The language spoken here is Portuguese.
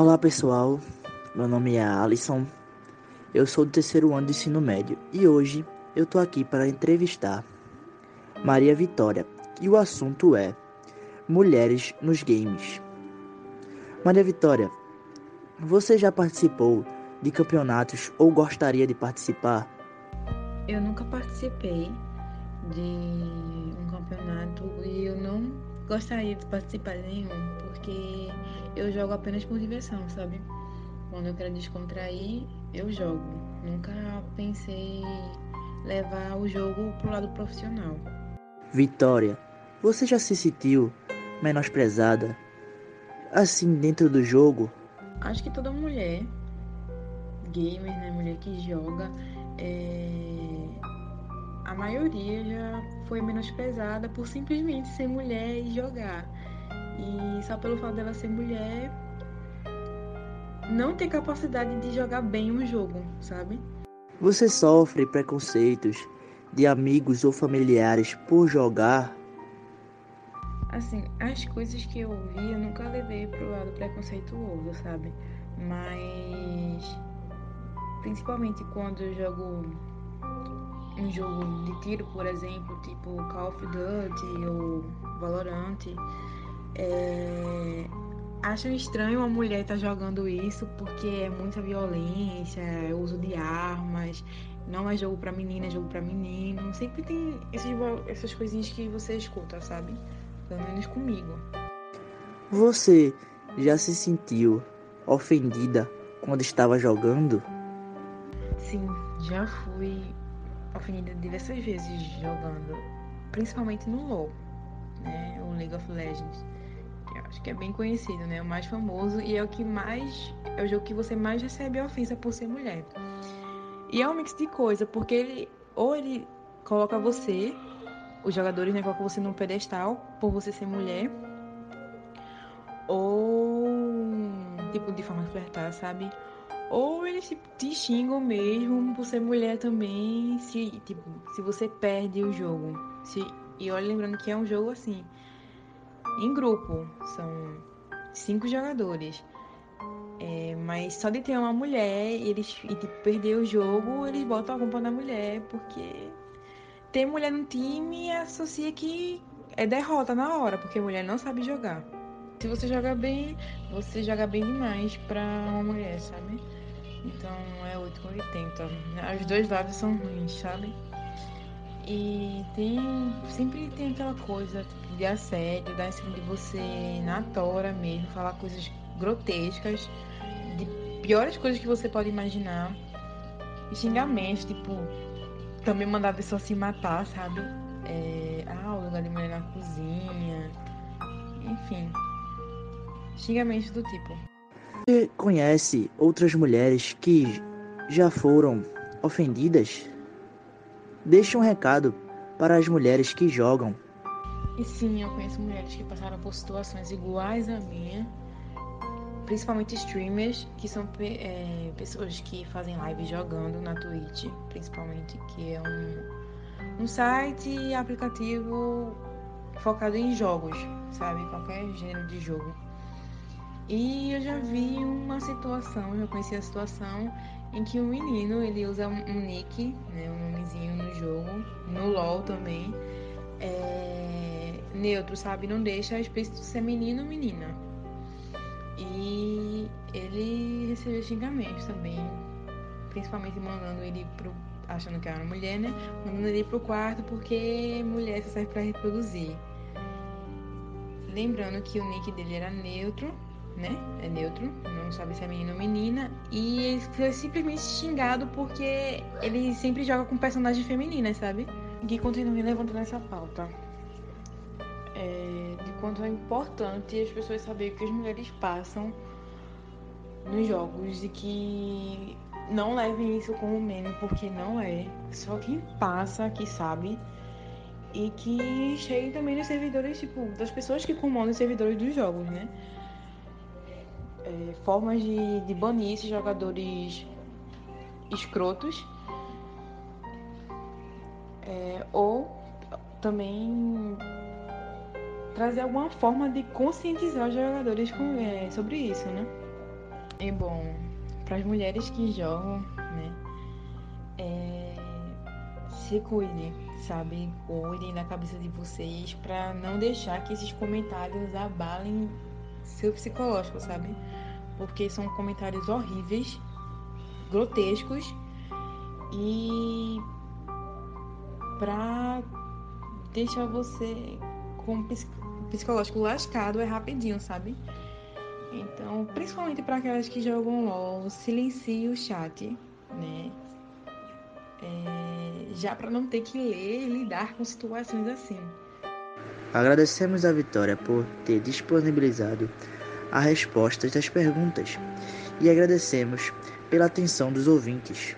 Olá pessoal, meu nome é Alisson, eu sou do terceiro ano do ensino médio e hoje eu tô aqui para entrevistar Maria Vitória e o assunto é Mulheres nos Games. Maria Vitória, você já participou de campeonatos ou gostaria de participar? Eu nunca participei de um campeonato e eu não gostaria de participar de nenhum, porque eu jogo apenas por diversão, sabe? Quando eu quero descontrair, eu jogo. Nunca pensei levar o jogo pro lado profissional. Vitória, você já se sentiu menosprezada assim dentro do jogo? Acho que toda mulher, gamer, né, mulher que joga, é... a maioria já foi menosprezada por simplesmente ser mulher e jogar. E só pelo fato dela ser mulher, não ter capacidade de jogar bem um jogo, sabe? Você sofre preconceitos de amigos ou familiares por jogar? Assim, as coisas que eu ouvi eu nunca levei pro lado preconceituoso, sabe? Mas principalmente quando eu jogo um jogo de tiro, por exemplo, tipo Call of Duty ou Valorant, é, acham estranho uma mulher estar tá jogando isso porque é muita violência, é uso de armas, não é jogo para menina, é jogo para menino. Sempre tem esses, essas coisinhas que você escuta, sabe? Pelo menos comigo. Você já se sentiu ofendida quando estava jogando? Sim, já fui ofendida diversas vezes jogando, principalmente no LoL, né, o League of Legends acho que é bem conhecido, né? O mais famoso e é o que mais é o jogo que você mais recebe ofensa por ser mulher. E é um mix de coisa, porque ele ou ele coloca você, os jogadores, né, colocam você num pedestal por você ser mulher, ou tipo de forma de flertar, sabe? Ou eles tipo, te xingam mesmo por ser mulher também, se tipo, se você perde o jogo. Se, e olha lembrando que é um jogo assim, em grupo. São cinco jogadores. É, mas só de ter uma mulher eles, e tipo, perder o jogo, eles botam a culpa na mulher, porque ter mulher no time associa que é derrota na hora, porque mulher não sabe jogar. Se você joga bem, você joga bem demais pra uma mulher, sabe? Então é 8 com 80. Os dois lados são ruins, sabe? E tem. Sempre tem aquela coisa tipo, de assédio, dar em cima de você na tora mesmo, falar coisas grotescas, de piores coisas que você pode imaginar. E xingamentos, tipo, também mandar a pessoa se matar, sabe? É, ah, o lugar de mulher na cozinha. Enfim. Xingamentos do tipo. Você conhece outras mulheres que já foram ofendidas? Deixe um recado para as mulheres que jogam. E sim, eu conheço mulheres que passaram por situações iguais à minha, principalmente streamers, que são é, pessoas que fazem live jogando na Twitch, principalmente, que é um, um site aplicativo focado em jogos, sabe? Qualquer gênero de jogo. E eu já vi uma situação, já conheci a situação em que o menino ele usa um, nick, né, um nomezinho no jogo, no LoL também, é, neutro, sabe? Não deixa explícito ser menino ou menina. E ele recebeu xingamentos também, principalmente mandando ele pro. achando que era mulher, né? Mandando ele pro quarto porque mulher só serve pra reproduzir. Lembrando que o nick dele era neutro, né? É neutro, não sabe se é menino ou menina. E ele foi simplesmente xingado porque ele sempre joga com personagens femininas, sabe? Que continue levantando essa pauta. É, de quanto é importante as pessoas saberem o que as mulheres passam nos jogos e que não levem isso como meme, porque não é. Só quem passa que sabe. E que chegue também nos servidores, tipo, das pessoas que comandam os servidores dos jogos, né? É, formas de, de banir esses jogadores escrotos é, ou também trazer alguma forma de conscientizar os jogadores com, é, sobre isso, né? É bom, para as mulheres que jogam, né? É, se cuidem, sabe? Cuidem da cabeça de vocês para não deixar que esses comentários abalem seu psicológico, sabe? Porque são comentários horríveis, grotescos e pra deixar você com o psicológico lascado é rapidinho, sabe? Então, principalmente para aquelas que jogam LOL, silencie o chat, né? É, já para não ter que ler e lidar com situações assim. Agradecemos a Vitória por ter disponibilizado as respostas das perguntas e agradecemos pela atenção dos ouvintes.